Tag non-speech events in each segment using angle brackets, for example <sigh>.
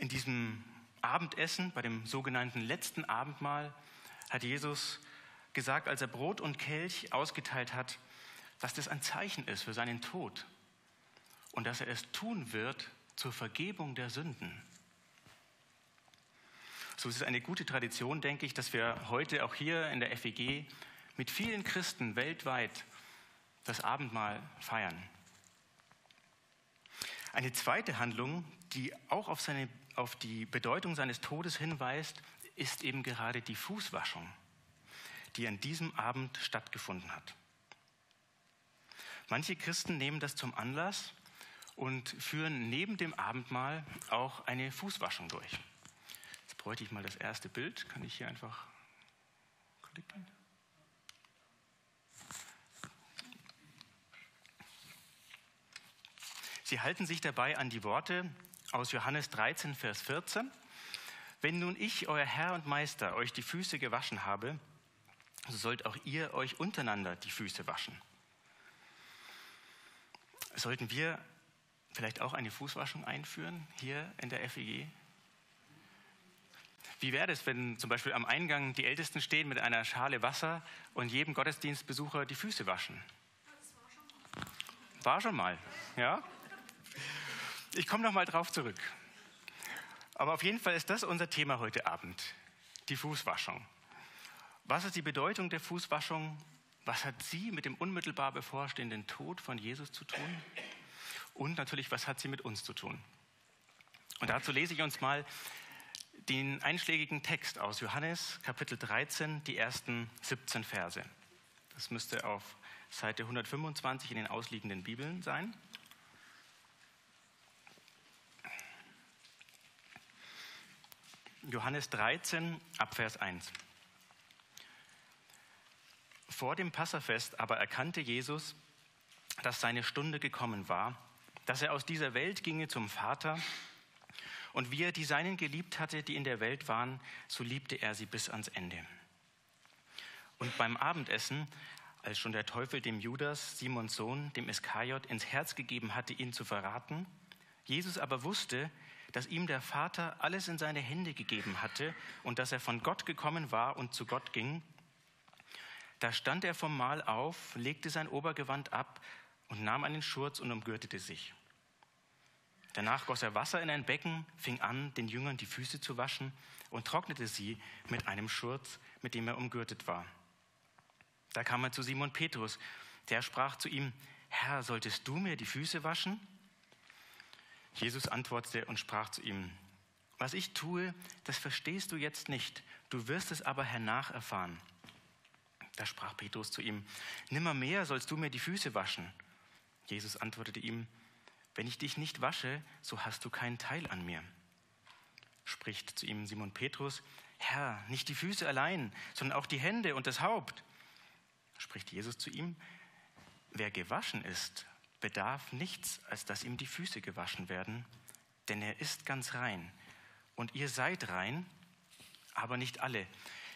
In diesem Abendessen, bei dem sogenannten letzten Abendmahl, hat Jesus gesagt, als er Brot und Kelch ausgeteilt hat, dass das ein Zeichen ist für seinen Tod und dass er es tun wird zur Vergebung der Sünden. So ist es eine gute Tradition, denke ich, dass wir heute auch hier in der FEG mit vielen Christen weltweit das Abendmahl feiern. Eine zweite Handlung, die auch auf, seine, auf die Bedeutung seines Todes hinweist, ist eben gerade die Fußwaschung, die an diesem Abend stattgefunden hat. Manche Christen nehmen das zum Anlass und führen neben dem Abendmahl auch eine Fußwaschung durch. Jetzt bräuchte ich mal das erste Bild. Kann ich hier einfach klicken? Sie halten sich dabei an die Worte aus Johannes 13, Vers 14. Wenn nun ich, euer Herr und Meister, euch die Füße gewaschen habe, so sollt auch ihr euch untereinander die Füße waschen. Sollten wir vielleicht auch eine Fußwaschung einführen hier in der FEG? Wie wäre es, wenn zum Beispiel am Eingang die Ältesten stehen mit einer Schale Wasser und jedem Gottesdienstbesucher die Füße waschen? War schon mal, ja? Ich komme noch mal drauf zurück. Aber auf jeden Fall ist das unser Thema heute Abend, die Fußwaschung. Was ist die Bedeutung der Fußwaschung? Was hat sie mit dem unmittelbar bevorstehenden Tod von Jesus zu tun? Und natürlich, was hat sie mit uns zu tun? Und dazu lese ich uns mal den einschlägigen Text aus Johannes Kapitel 13, die ersten 17 Verse. Das müsste auf Seite 125 in den ausliegenden Bibeln sein. Johannes 13, Abvers 1. Vor dem Passafest aber erkannte Jesus, dass seine Stunde gekommen war, dass er aus dieser Welt ginge zum Vater. Und wie er die Seinen geliebt hatte, die in der Welt waren, so liebte er sie bis ans Ende. Und beim Abendessen, als schon der Teufel dem Judas, Simons Sohn, dem Iskariot, ins Herz gegeben hatte, ihn zu verraten, Jesus aber wusste, dass ihm der Vater alles in seine Hände gegeben hatte und dass er von Gott gekommen war und zu Gott ging, da stand er vom Mahl auf, legte sein Obergewand ab und nahm einen Schurz und umgürtete sich. Danach goss er Wasser in ein Becken, fing an, den Jüngern die Füße zu waschen und trocknete sie mit einem Schurz, mit dem er umgürtet war. Da kam er zu Simon Petrus, der sprach zu ihm, Herr, solltest du mir die Füße waschen? Jesus antwortete und sprach zu ihm, was ich tue, das verstehst du jetzt nicht, du wirst es aber hernach erfahren. Da sprach Petrus zu ihm, nimmermehr sollst du mir die Füße waschen. Jesus antwortete ihm, wenn ich dich nicht wasche, so hast du keinen Teil an mir. Spricht zu ihm Simon Petrus, Herr, nicht die Füße allein, sondern auch die Hände und das Haupt. Spricht Jesus zu ihm, wer gewaschen ist bedarf nichts, als dass ihm die Füße gewaschen werden, denn er ist ganz rein. Und ihr seid rein, aber nicht alle,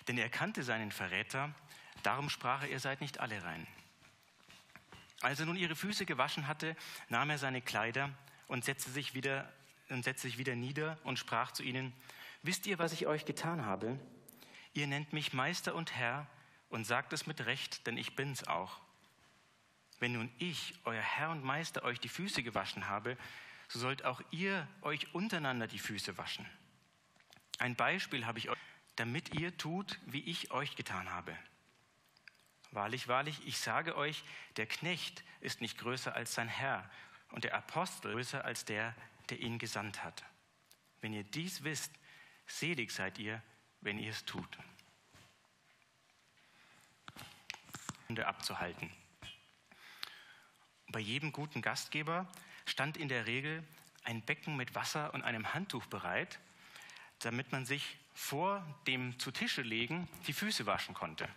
denn er kannte seinen Verräter, darum sprach er, ihr seid nicht alle rein. Als er nun ihre Füße gewaschen hatte, nahm er seine Kleider und setzte sich wieder, und setzte sich wieder nieder und sprach zu ihnen, wisst ihr, was ich euch getan habe? Ihr nennt mich Meister und Herr und sagt es mit Recht, denn ich bin's auch. Wenn nun ich, euer Herr und Meister, euch die Füße gewaschen habe, so sollt auch ihr euch untereinander die Füße waschen. Ein Beispiel habe ich euch, damit ihr tut, wie ich euch getan habe. Wahrlich, wahrlich, ich sage euch, der Knecht ist nicht größer als sein Herr und der Apostel größer als der, der ihn gesandt hat. Wenn ihr dies wisst, selig seid ihr, wenn ihr es tut. abzuhalten. Bei jedem guten Gastgeber stand in der Regel ein Becken mit Wasser und einem Handtuch bereit, damit man sich vor dem zu Tische legen die Füße waschen konnte.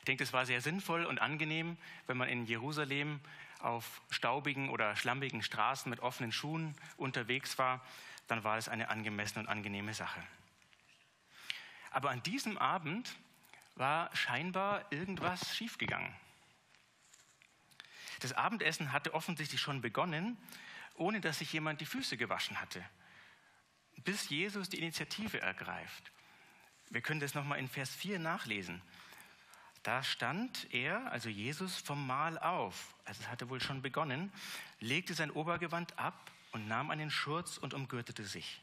Ich denke, es war sehr sinnvoll und angenehm, wenn man in Jerusalem auf staubigen oder schlammigen Straßen mit offenen Schuhen unterwegs war, dann war es eine angemessene und angenehme Sache. Aber an diesem Abend war scheinbar irgendwas schiefgegangen. Das Abendessen hatte offensichtlich schon begonnen, ohne dass sich jemand die Füße gewaschen hatte. bis Jesus die Initiative ergreift. Wir können das nochmal in Vers 4 nachlesen. Da stand er, also Jesus, vom Mahl auf, also es hatte wohl schon begonnen, legte sein Obergewand ab und nahm einen Schurz und umgürtete sich.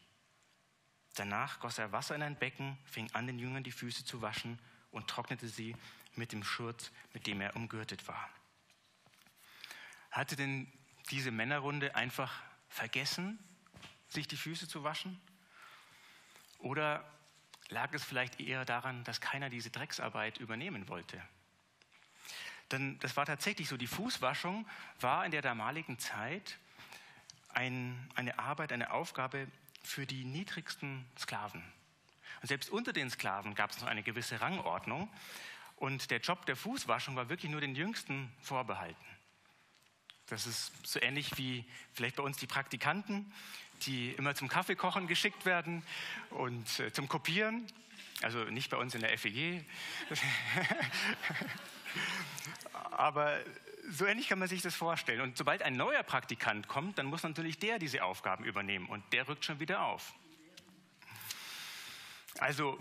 Danach goss er Wasser in ein Becken, fing an, den Jüngern die Füße zu waschen und trocknete sie mit dem Schurz, mit dem er umgürtet war. Hatte denn diese Männerrunde einfach vergessen, sich die Füße zu waschen? Oder lag es vielleicht eher daran, dass keiner diese Drecksarbeit übernehmen wollte? Denn das war tatsächlich so, die Fußwaschung war in der damaligen Zeit ein, eine Arbeit, eine Aufgabe für die niedrigsten Sklaven. Und selbst unter den Sklaven gab es noch eine gewisse Rangordnung. Und der Job der Fußwaschung war wirklich nur den Jüngsten vorbehalten. Das ist so ähnlich wie vielleicht bei uns die Praktikanten, die immer zum Kaffeekochen geschickt werden und äh, zum Kopieren. Also nicht bei uns in der FEG. <laughs> Aber so ähnlich kann man sich das vorstellen. Und sobald ein neuer Praktikant kommt, dann muss natürlich der diese Aufgaben übernehmen und der rückt schon wieder auf. Also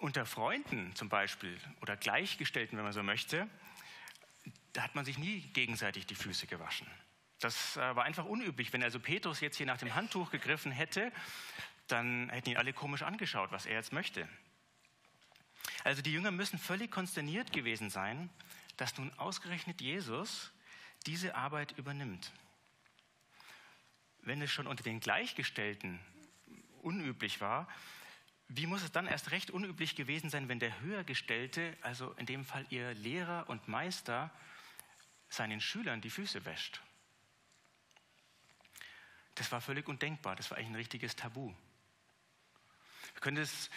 unter Freunden zum Beispiel oder Gleichgestellten, wenn man so möchte, da hat man sich nie gegenseitig die Füße gewaschen. Das äh, war einfach unüblich. Wenn also Petrus jetzt hier nach dem Handtuch gegriffen hätte, dann hätten ihn alle komisch angeschaut, was er jetzt möchte. Also die Jünger müssen völlig konsterniert gewesen sein, dass nun ausgerechnet Jesus diese Arbeit übernimmt. Wenn es schon unter den Gleichgestellten unüblich war, wie muss es dann erst recht unüblich gewesen sein, wenn der Höhergestellte, also in dem Fall ihr Lehrer und Meister, seinen Schülern die Füße wäscht? Das war völlig undenkbar, das war eigentlich ein richtiges Tabu. Wir können es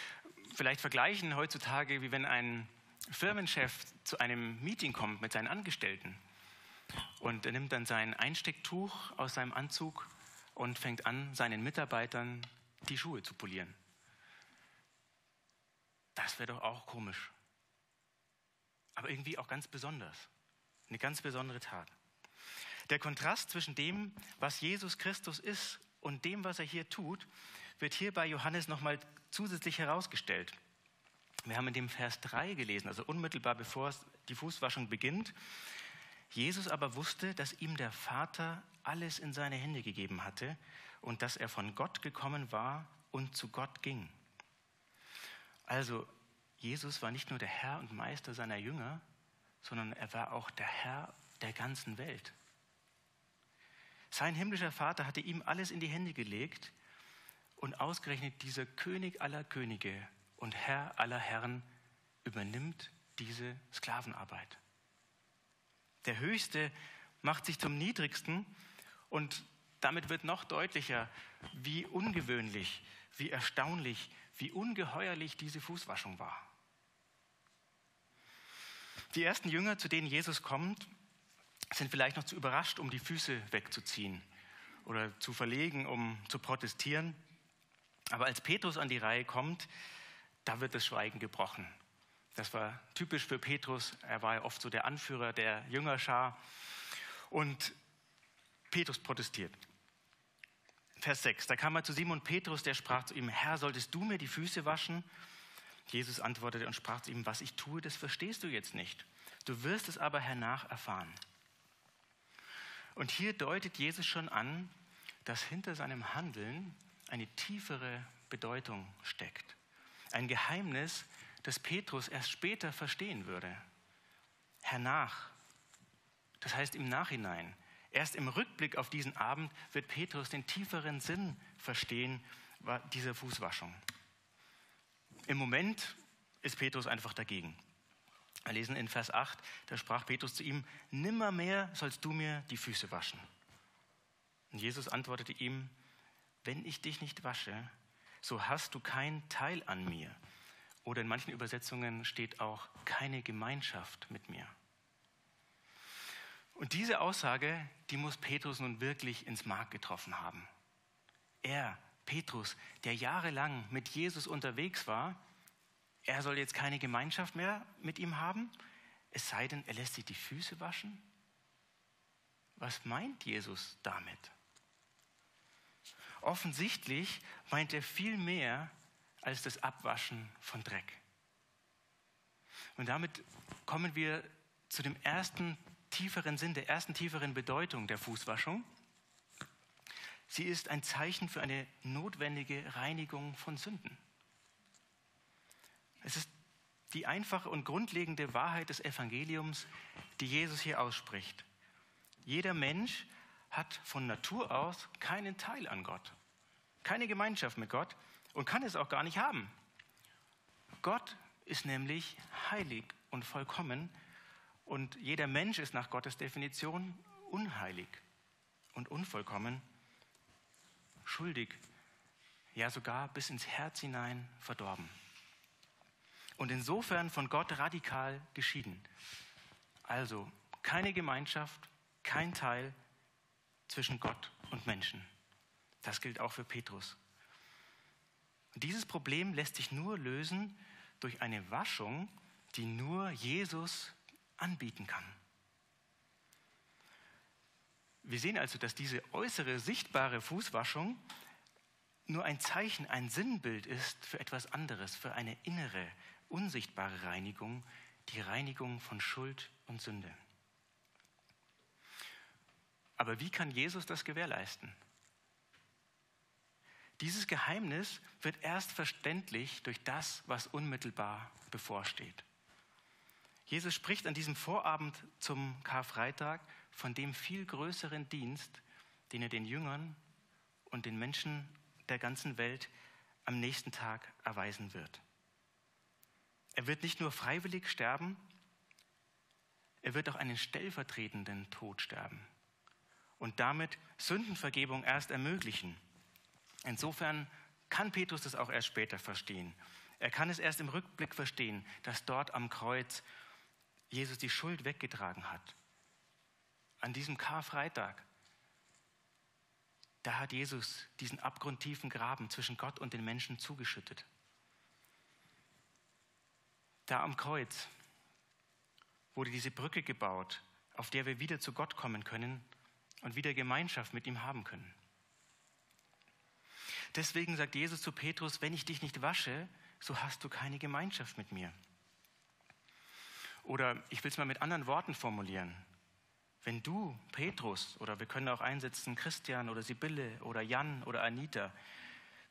vielleicht vergleichen heutzutage, wie wenn ein Firmenchef zu einem Meeting kommt mit seinen Angestellten und er nimmt dann sein Einstecktuch aus seinem Anzug und fängt an, seinen Mitarbeitern die Schuhe zu polieren. Das wäre doch auch komisch. Aber irgendwie auch ganz besonders. Eine ganz besondere Tat. Der Kontrast zwischen dem, was Jesus Christus ist und dem, was er hier tut, wird hier bei Johannes nochmal zusätzlich herausgestellt. Wir haben in dem Vers 3 gelesen, also unmittelbar bevor die Fußwaschung beginnt. Jesus aber wusste, dass ihm der Vater alles in seine Hände gegeben hatte und dass er von Gott gekommen war und zu Gott ging. Also Jesus war nicht nur der Herr und Meister seiner Jünger, sondern er war auch der Herr der ganzen Welt. Sein himmlischer Vater hatte ihm alles in die Hände gelegt und ausgerechnet dieser König aller Könige und Herr aller Herren übernimmt diese Sklavenarbeit. Der Höchste macht sich zum Niedrigsten und damit wird noch deutlicher, wie ungewöhnlich, wie erstaunlich, wie ungeheuerlich diese Fußwaschung war. Die ersten Jünger, zu denen Jesus kommt, sind vielleicht noch zu überrascht, um die Füße wegzuziehen oder zu verlegen, um zu protestieren. Aber als Petrus an die Reihe kommt, da wird das Schweigen gebrochen. Das war typisch für Petrus. Er war ja oft so der Anführer der Jüngerschar. Und Petrus protestiert. Vers 6. Da kam er zu Simon Petrus, der sprach zu ihm: Herr, solltest du mir die Füße waschen? Jesus antwortete und sprach zu ihm: Was ich tue, das verstehst du jetzt nicht. Du wirst es aber hernach erfahren. Und hier deutet Jesus schon an, dass hinter seinem Handeln eine tiefere Bedeutung steckt. Ein Geheimnis, das Petrus erst später verstehen würde. Hernach, das heißt im Nachhinein. Erst im Rückblick auf diesen Abend wird Petrus den tieferen Sinn verstehen dieser Fußwaschung. Im Moment ist Petrus einfach dagegen. Wir lesen in Vers 8, da sprach Petrus zu ihm, nimmermehr sollst du mir die Füße waschen. Und Jesus antwortete ihm, wenn ich dich nicht wasche, so hast du keinen Teil an mir. Oder in manchen Übersetzungen steht auch keine Gemeinschaft mit mir. Und diese Aussage, die muss Petrus nun wirklich ins Mark getroffen haben. Er, Petrus, der jahrelang mit Jesus unterwegs war, er soll jetzt keine Gemeinschaft mehr mit ihm haben, es sei denn, er lässt sich die Füße waschen? Was meint Jesus damit? Offensichtlich meint er viel mehr als das Abwaschen von Dreck. Und damit kommen wir zu dem ersten tieferen Sinn, der ersten tieferen Bedeutung der Fußwaschung. Sie ist ein Zeichen für eine notwendige Reinigung von Sünden. Es ist die einfache und grundlegende Wahrheit des Evangeliums, die Jesus hier ausspricht. Jeder Mensch hat von Natur aus keinen Teil an Gott, keine Gemeinschaft mit Gott und kann es auch gar nicht haben. Gott ist nämlich heilig und vollkommen und jeder Mensch ist nach Gottes Definition unheilig und unvollkommen, schuldig, ja sogar bis ins Herz hinein verdorben. Und insofern von Gott radikal geschieden. Also keine Gemeinschaft, kein Teil zwischen Gott und Menschen. Das gilt auch für Petrus. Und dieses Problem lässt sich nur lösen durch eine Waschung, die nur Jesus anbieten kann. Wir sehen also, dass diese äußere, sichtbare Fußwaschung nur ein Zeichen, ein Sinnbild ist für etwas anderes, für eine innere, unsichtbare Reinigung, die Reinigung von Schuld und Sünde. Aber wie kann Jesus das gewährleisten? Dieses Geheimnis wird erst verständlich durch das, was unmittelbar bevorsteht. Jesus spricht an diesem Vorabend zum Karfreitag von dem viel größeren Dienst, den er den Jüngern und den Menschen der ganzen Welt am nächsten Tag erweisen wird. Er wird nicht nur freiwillig sterben, er wird auch einen stellvertretenden Tod sterben und damit Sündenvergebung erst ermöglichen. Insofern kann Petrus das auch erst später verstehen. Er kann es erst im Rückblick verstehen, dass dort am Kreuz Jesus die Schuld weggetragen hat. An diesem Karfreitag, da hat Jesus diesen abgrundtiefen Graben zwischen Gott und den Menschen zugeschüttet. Da am Kreuz wurde diese Brücke gebaut, auf der wir wieder zu Gott kommen können und wieder Gemeinschaft mit ihm haben können. Deswegen sagt Jesus zu Petrus, wenn ich dich nicht wasche, so hast du keine Gemeinschaft mit mir. Oder ich will es mal mit anderen Worten formulieren. Wenn du, Petrus, oder wir können auch einsetzen Christian oder Sibylle oder Jan oder Anita,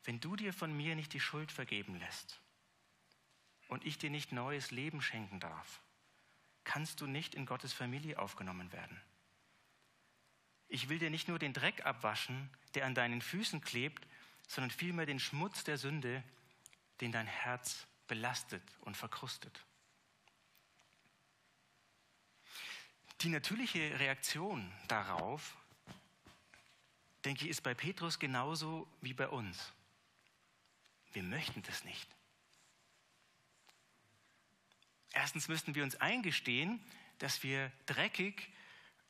wenn du dir von mir nicht die Schuld vergeben lässt und ich dir nicht neues Leben schenken darf, kannst du nicht in Gottes Familie aufgenommen werden. Ich will dir nicht nur den Dreck abwaschen, der an deinen Füßen klebt, sondern vielmehr den Schmutz der Sünde, den dein Herz belastet und verkrustet. Die natürliche Reaktion darauf, denke ich, ist bei Petrus genauso wie bei uns. Wir möchten das nicht. Erstens müssten wir uns eingestehen, dass wir dreckig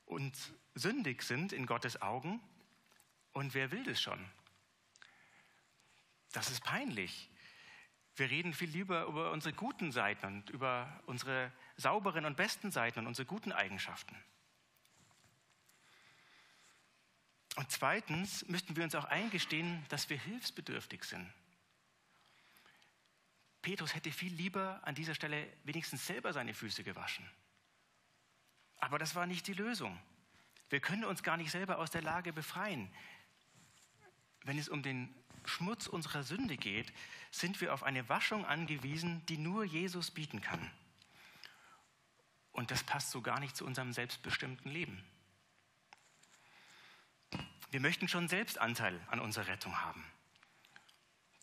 und sündig sind in Gottes Augen. Und wer will das schon? Das ist peinlich. Wir reden viel lieber über unsere guten Seiten und über unsere sauberen und besten Seiten und unsere guten Eigenschaften. Und zweitens müssten wir uns auch eingestehen, dass wir hilfsbedürftig sind. Petrus hätte viel lieber an dieser Stelle wenigstens selber seine Füße gewaschen. Aber das war nicht die Lösung. Wir können uns gar nicht selber aus der Lage befreien. Wenn es um den Schmutz unserer Sünde geht, sind wir auf eine Waschung angewiesen, die nur Jesus bieten kann. Und das passt so gar nicht zu unserem selbstbestimmten Leben. Wir möchten schon selbst Anteil an unserer Rettung haben.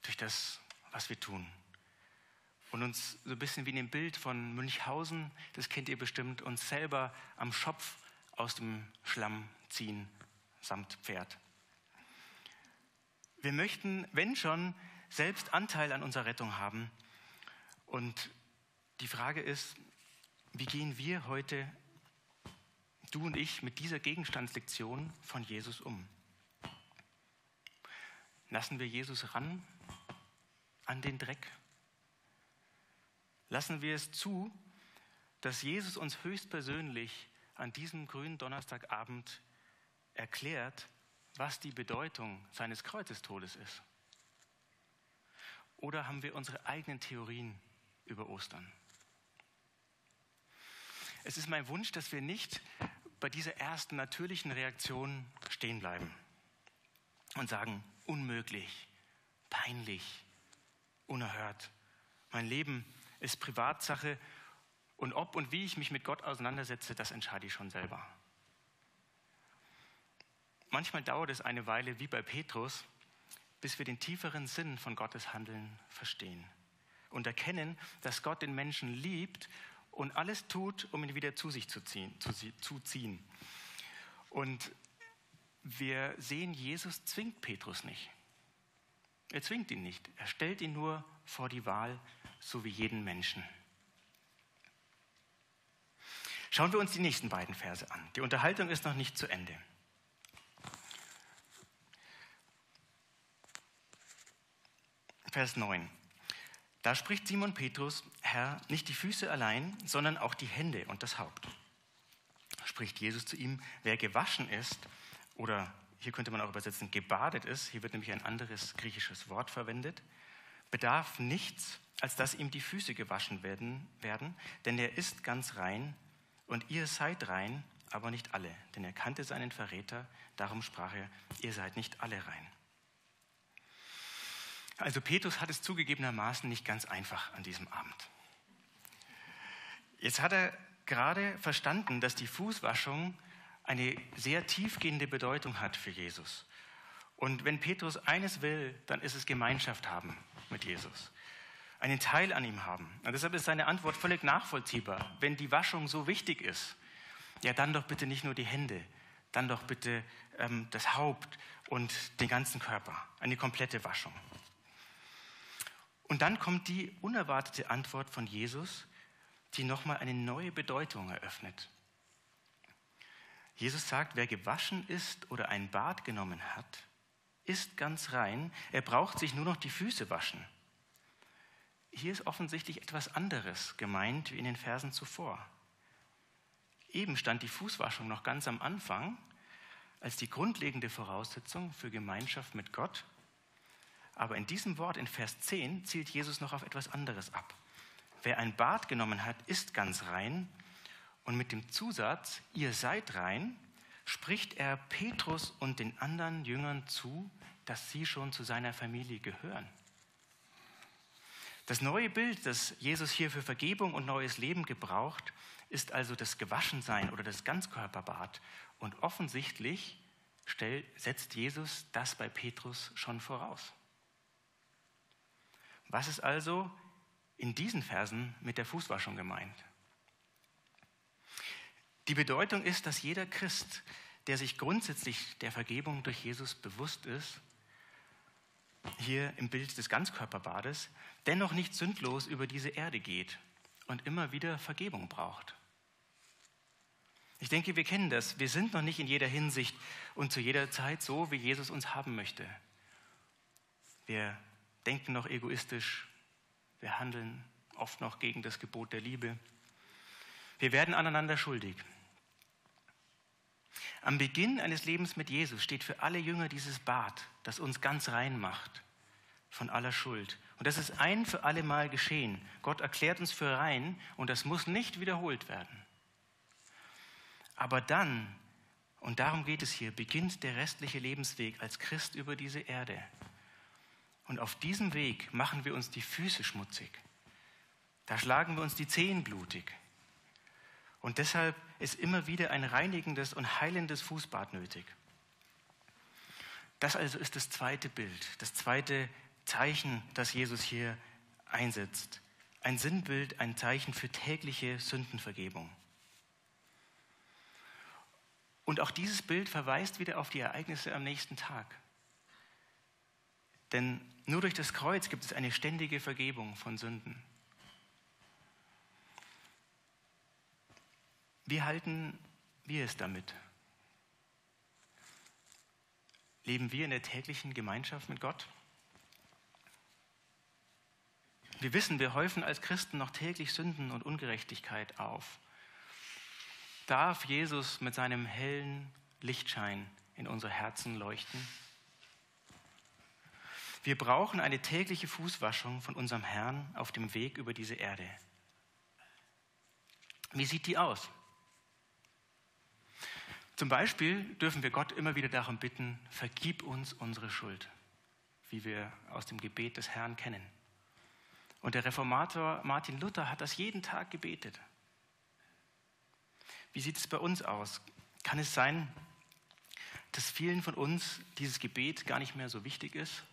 Durch das, was wir tun. Und uns so ein bisschen wie in dem Bild von Münchhausen, das kennt ihr bestimmt, uns selber am Schopf aus dem Schlamm ziehen, samt Pferd. Wir möchten, wenn schon, selbst Anteil an unserer Rettung haben. Und die Frage ist, wie gehen wir heute, du und ich, mit dieser Gegenstandslektion von Jesus um? Lassen wir Jesus ran an den Dreck? Lassen wir es zu, dass Jesus uns höchstpersönlich an diesem grünen Donnerstagabend erklärt, was die Bedeutung seines Kreuzestodes ist? Oder haben wir unsere eigenen Theorien über Ostern? Es ist mein Wunsch, dass wir nicht bei dieser ersten natürlichen Reaktion stehen bleiben und sagen, unmöglich, peinlich, unerhört. Mein Leben ist Privatsache und ob und wie ich mich mit Gott auseinandersetze, das entscheide ich schon selber. Manchmal dauert es eine Weile wie bei Petrus, bis wir den tieferen Sinn von Gottes Handeln verstehen und erkennen, dass Gott den Menschen liebt und alles tut, um ihn wieder zu sich zu ziehen. Zu, zu ziehen. Und wir sehen, Jesus zwingt Petrus nicht. Er zwingt ihn nicht. Er stellt ihn nur vor die Wahl, so wie jeden Menschen. Schauen wir uns die nächsten beiden Verse an. Die Unterhaltung ist noch nicht zu Ende. Vers 9. Da spricht Simon Petrus, Herr, nicht die Füße allein, sondern auch die Hände und das Haupt. Spricht Jesus zu ihm, wer gewaschen ist, oder hier könnte man auch übersetzen, gebadet ist, hier wird nämlich ein anderes griechisches Wort verwendet, bedarf nichts, als dass ihm die Füße gewaschen werden, werden, denn er ist ganz rein und ihr seid rein, aber nicht alle, denn er kannte seinen Verräter, darum sprach er, ihr seid nicht alle rein. Also Petrus hat es zugegebenermaßen nicht ganz einfach an diesem Abend. Jetzt hat er gerade verstanden, dass die Fußwaschung eine sehr tiefgehende Bedeutung hat für Jesus. Und wenn Petrus eines will, dann ist es Gemeinschaft haben mit Jesus. Einen Teil an ihm haben. Und deshalb ist seine Antwort völlig nachvollziehbar. Wenn die Waschung so wichtig ist, ja, dann doch bitte nicht nur die Hände, dann doch bitte ähm, das Haupt und den ganzen Körper. Eine komplette Waschung. Und dann kommt die unerwartete Antwort von Jesus, die nochmal eine neue Bedeutung eröffnet. Jesus sagt, wer gewaschen ist oder ein Bad genommen hat, ist ganz rein. Er braucht sich nur noch die Füße waschen. Hier ist offensichtlich etwas anderes gemeint wie in den Versen zuvor. Eben stand die Fußwaschung noch ganz am Anfang als die grundlegende Voraussetzung für Gemeinschaft mit Gott. Aber in diesem Wort in Vers 10 zielt Jesus noch auf etwas anderes ab. Wer ein Bad genommen hat, ist ganz rein und mit dem Zusatz, ihr seid rein, spricht er Petrus und den anderen Jüngern zu, dass sie schon zu seiner Familie gehören. Das neue Bild, das Jesus hier für Vergebung und neues Leben gebraucht, ist also das Gewaschensein oder das Ganzkörperbad. Und offensichtlich setzt Jesus das bei Petrus schon voraus. Was ist also in diesen Versen mit der Fußwaschung gemeint? Die Bedeutung ist, dass jeder Christ, der sich grundsätzlich der Vergebung durch Jesus bewusst ist, hier im Bild des Ganzkörperbades, dennoch nicht sündlos über diese Erde geht und immer wieder Vergebung braucht. Ich denke, wir kennen das. Wir sind noch nicht in jeder Hinsicht und zu jeder Zeit so, wie Jesus uns haben möchte. Wir denken noch egoistisch, wir handeln oft noch gegen das Gebot der Liebe. Wir werden aneinander schuldig. Am Beginn eines Lebens mit Jesus steht für alle Jünger dieses Bad, das uns ganz rein macht von aller Schuld. Und das ist ein für alle Mal geschehen. Gott erklärt uns für rein und das muss nicht wiederholt werden. Aber dann, und darum geht es hier, beginnt der restliche Lebensweg als Christ über diese Erde. Und auf diesem Weg machen wir uns die Füße schmutzig. Da schlagen wir uns die Zehen blutig. Und deshalb ist immer wieder ein reinigendes und heilendes Fußbad nötig. Das also ist das zweite Bild, das zweite Zeichen, das Jesus hier einsetzt. Ein Sinnbild, ein Zeichen für tägliche Sündenvergebung. Und auch dieses Bild verweist wieder auf die Ereignisse am nächsten Tag. Denn nur durch das Kreuz gibt es eine ständige Vergebung von Sünden. Wie halten wir es damit? Leben wir in der täglichen Gemeinschaft mit Gott? Wir wissen, wir häufen als Christen noch täglich Sünden und Ungerechtigkeit auf. Darf Jesus mit seinem hellen Lichtschein in unsere Herzen leuchten? Wir brauchen eine tägliche Fußwaschung von unserem Herrn auf dem Weg über diese Erde. Wie sieht die aus? Zum Beispiel dürfen wir Gott immer wieder darum bitten, vergib uns unsere Schuld, wie wir aus dem Gebet des Herrn kennen. Und der Reformator Martin Luther hat das jeden Tag gebetet. Wie sieht es bei uns aus? Kann es sein, dass vielen von uns dieses Gebet gar nicht mehr so wichtig ist?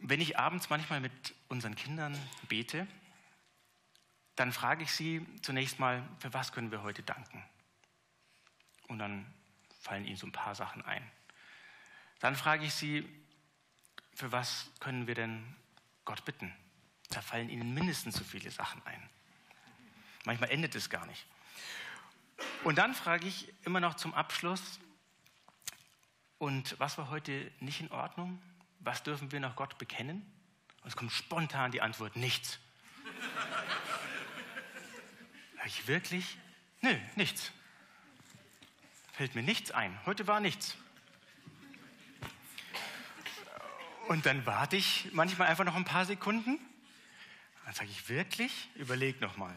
Wenn ich abends manchmal mit unseren Kindern bete, dann frage ich sie zunächst mal, für was können wir heute danken? Und dann fallen ihnen so ein paar Sachen ein. Dann frage ich sie, für was können wir denn Gott bitten? Da fallen ihnen mindestens so viele Sachen ein. Manchmal endet es gar nicht. Und dann frage ich immer noch zum Abschluss, und was war heute nicht in Ordnung? Was dürfen wir nach Gott bekennen? Und es kommt spontan die Antwort, nichts. Sag ich wirklich? Nö, nichts. Fällt mir nichts ein. Heute war nichts. Und dann warte ich manchmal einfach noch ein paar Sekunden. Dann sage ich wirklich, überleg noch mal.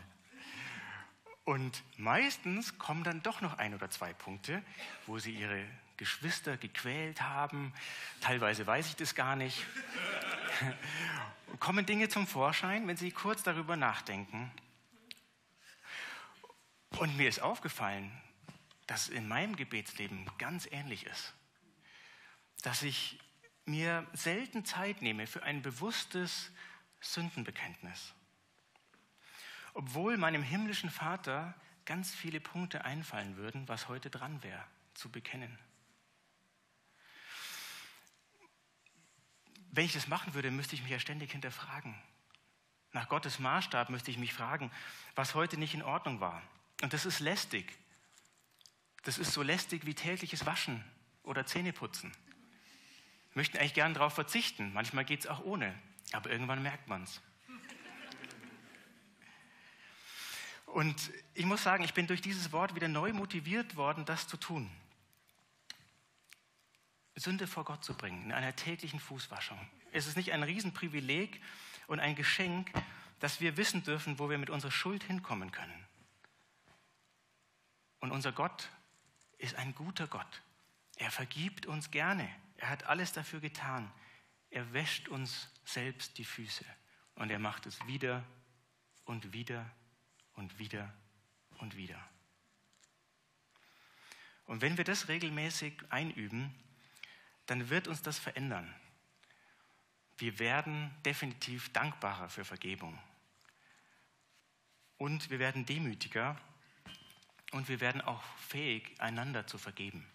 Und meistens kommen dann doch noch ein oder zwei Punkte, wo sie ihre Geschwister gequält haben. Teilweise weiß ich das gar nicht. <laughs> kommen Dinge zum Vorschein, wenn sie kurz darüber nachdenken. Und mir ist aufgefallen, dass es in meinem Gebetsleben ganz ähnlich ist. Dass ich mir selten Zeit nehme für ein bewusstes Sündenbekenntnis obwohl meinem himmlischen Vater ganz viele Punkte einfallen würden, was heute dran wäre, zu bekennen. Wenn ich das machen würde, müsste ich mich ja ständig hinterfragen. Nach Gottes Maßstab müsste ich mich fragen, was heute nicht in Ordnung war. Und das ist lästig. Das ist so lästig wie tägliches Waschen oder Zähneputzen. Möchten eigentlich gerne darauf verzichten. Manchmal geht es auch ohne. Aber irgendwann merkt man es. Und ich muss sagen, ich bin durch dieses Wort wieder neu motiviert worden, das zu tun. Sünde vor Gott zu bringen, in einer täglichen Fußwaschung. Es ist nicht ein Riesenprivileg und ein Geschenk, dass wir wissen dürfen, wo wir mit unserer Schuld hinkommen können. Und unser Gott ist ein guter Gott. Er vergibt uns gerne. Er hat alles dafür getan. Er wäscht uns selbst die Füße. Und er macht es wieder und wieder und wieder und wieder. Und wenn wir das regelmäßig einüben, dann wird uns das verändern. Wir werden definitiv dankbarer für Vergebung. Und wir werden demütiger und wir werden auch fähig, einander zu vergeben.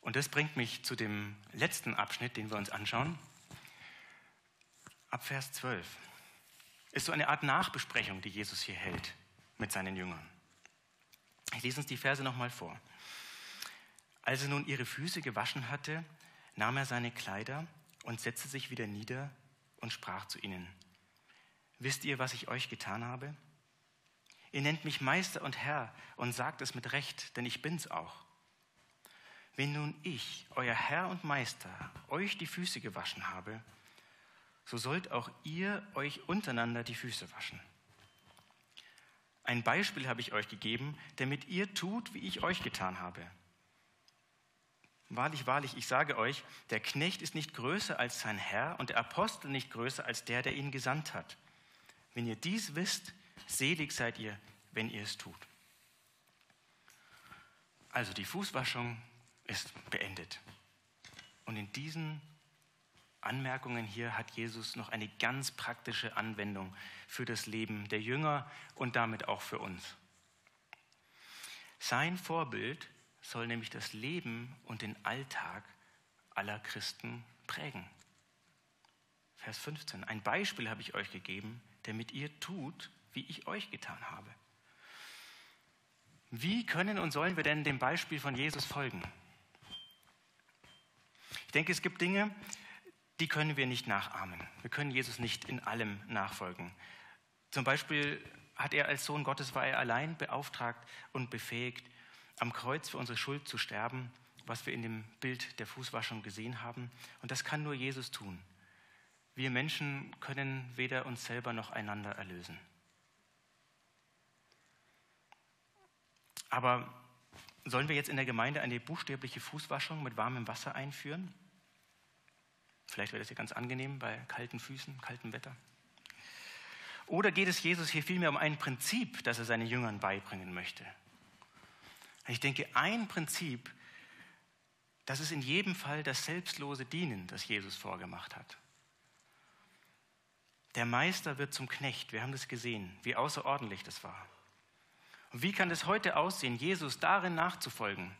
Und das bringt mich zu dem letzten Abschnitt, den wir uns anschauen, ab Vers 12 ist so eine Art Nachbesprechung, die Jesus hier hält mit seinen Jüngern. Ich lese uns die Verse nochmal vor. Als er nun ihre Füße gewaschen hatte, nahm er seine Kleider und setzte sich wieder nieder und sprach zu ihnen, Wisst ihr, was ich euch getan habe? Ihr nennt mich Meister und Herr und sagt es mit Recht, denn ich bin's auch. Wenn nun ich, euer Herr und Meister, euch die Füße gewaschen habe, so sollt auch ihr euch untereinander die Füße waschen. Ein Beispiel habe ich euch gegeben, damit ihr tut, wie ich euch getan habe. Wahrlich, wahrlich, ich sage euch, der Knecht ist nicht größer als sein Herr und der Apostel nicht größer als der, der ihn gesandt hat. Wenn ihr dies wisst, selig seid ihr, wenn ihr es tut. Also die Fußwaschung ist beendet. Und in diesen Anmerkungen hier hat Jesus noch eine ganz praktische Anwendung für das Leben der Jünger und damit auch für uns. Sein Vorbild soll nämlich das Leben und den Alltag aller Christen prägen. Vers 15. Ein Beispiel habe ich euch gegeben, damit ihr tut, wie ich euch getan habe. Wie können und sollen wir denn dem Beispiel von Jesus folgen? Ich denke, es gibt Dinge, die können wir nicht nachahmen. Wir können Jesus nicht in allem nachfolgen. Zum Beispiel hat er als Sohn Gottes, war er allein beauftragt und befähigt, am Kreuz für unsere Schuld zu sterben, was wir in dem Bild der Fußwaschung gesehen haben. Und das kann nur Jesus tun. Wir Menschen können weder uns selber noch einander erlösen. Aber sollen wir jetzt in der Gemeinde eine buchstäbliche Fußwaschung mit warmem Wasser einführen? Vielleicht wäre das ja ganz angenehm bei kalten Füßen, kaltem Wetter. Oder geht es Jesus hier vielmehr um ein Prinzip, das er seinen Jüngern beibringen möchte? Ich denke, ein Prinzip, das ist in jedem Fall das selbstlose Dienen, das Jesus vorgemacht hat. Der Meister wird zum Knecht. Wir haben das gesehen, wie außerordentlich das war. Und wie kann es heute aussehen, Jesus darin nachzufolgen?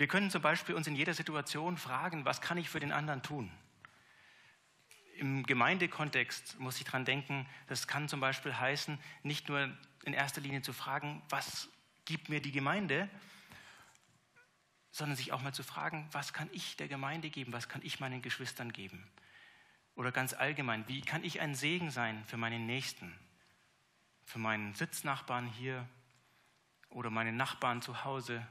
Wir können zum Beispiel uns in jeder Situation fragen, was kann ich für den anderen tun? Im Gemeindekontext muss ich daran denken, das kann zum Beispiel heißen, nicht nur in erster Linie zu fragen, was gibt mir die Gemeinde, sondern sich auch mal zu fragen, was kann ich der Gemeinde geben, was kann ich meinen Geschwistern geben? Oder ganz allgemein, wie kann ich ein Segen sein für meinen Nächsten, für meinen Sitznachbarn hier oder meinen Nachbarn zu Hause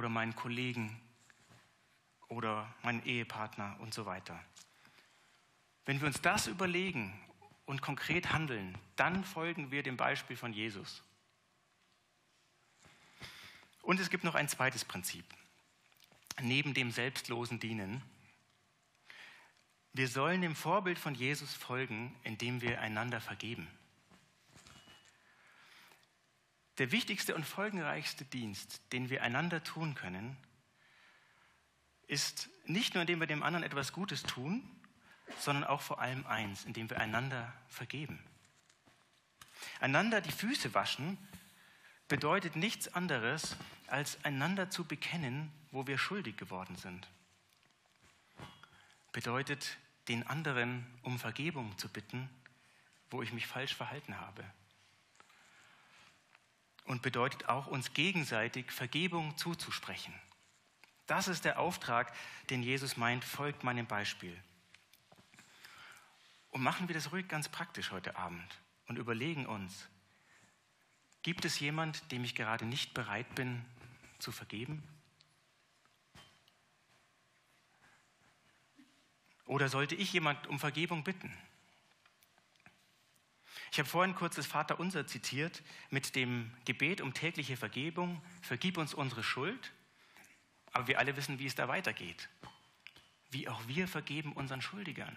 oder meinen Kollegen oder meinen Ehepartner und so weiter. Wenn wir uns das überlegen und konkret handeln, dann folgen wir dem Beispiel von Jesus. Und es gibt noch ein zweites Prinzip. Neben dem selbstlosen Dienen wir sollen dem Vorbild von Jesus folgen, indem wir einander vergeben. Der wichtigste und folgenreichste Dienst, den wir einander tun können, ist nicht nur, indem wir dem anderen etwas Gutes tun, sondern auch vor allem eins, indem wir einander vergeben. Einander die Füße waschen bedeutet nichts anderes, als einander zu bekennen, wo wir schuldig geworden sind bedeutet, den anderen um Vergebung zu bitten, wo ich mich falsch verhalten habe. Und bedeutet auch, uns gegenseitig Vergebung zuzusprechen. Das ist der Auftrag, den Jesus meint, folgt meinem Beispiel. Und machen wir das ruhig ganz praktisch heute Abend und überlegen uns, gibt es jemand, dem ich gerade nicht bereit bin zu vergeben? Oder sollte ich jemand um Vergebung bitten? Ich habe vorhin kurz das Vaterunser zitiert mit dem Gebet um tägliche Vergebung. Vergib uns unsere Schuld. Aber wir alle wissen, wie es da weitergeht. Wie auch wir vergeben unseren Schuldigern.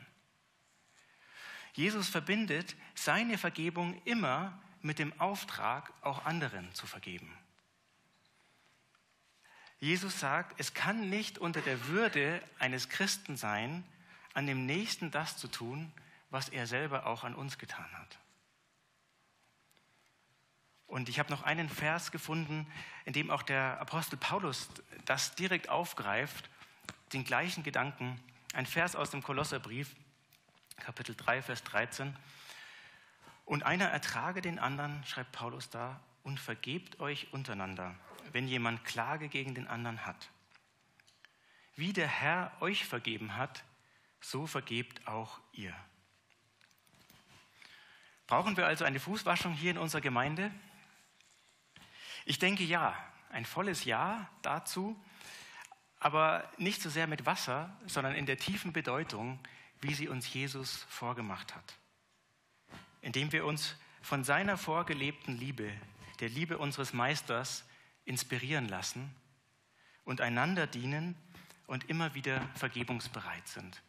Jesus verbindet seine Vergebung immer mit dem Auftrag, auch anderen zu vergeben. Jesus sagt, es kann nicht unter der Würde eines Christen sein, an dem Nächsten das zu tun, was er selber auch an uns getan hat. Und ich habe noch einen Vers gefunden, in dem auch der Apostel Paulus das direkt aufgreift, den gleichen Gedanken. Ein Vers aus dem Kolosserbrief, Kapitel 3, Vers 13. Und einer ertrage den anderen, schreibt Paulus da, und vergebt euch untereinander, wenn jemand Klage gegen den anderen hat. Wie der Herr euch vergeben hat, so vergebt auch ihr. Brauchen wir also eine Fußwaschung hier in unserer Gemeinde? Ich denke ja, ein volles Ja dazu, aber nicht so sehr mit Wasser, sondern in der tiefen Bedeutung, wie sie uns Jesus vorgemacht hat. Indem wir uns von seiner vorgelebten Liebe, der Liebe unseres Meisters, inspirieren lassen und einander dienen und immer wieder vergebungsbereit sind.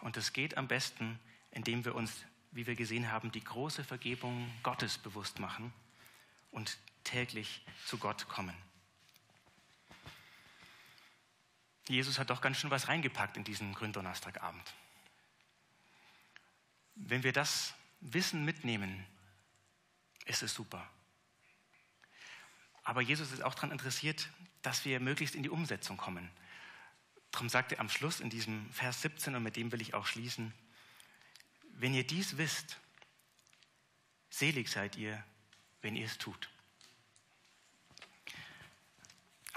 Und das geht am besten, indem wir uns, wie wir gesehen haben, die große Vergebung Gottes bewusst machen und täglich zu Gott kommen. Jesus hat doch ganz schön was reingepackt in diesen Gründonnerstagabend. Wenn wir das Wissen mitnehmen, ist es super. Aber Jesus ist auch daran interessiert, dass wir möglichst in die Umsetzung kommen. Darum sagt er am Schluss in diesem Vers 17, und mit dem will ich auch schließen, wenn ihr dies wisst, selig seid ihr, wenn ihr es tut.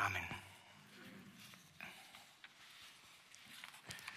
Amen.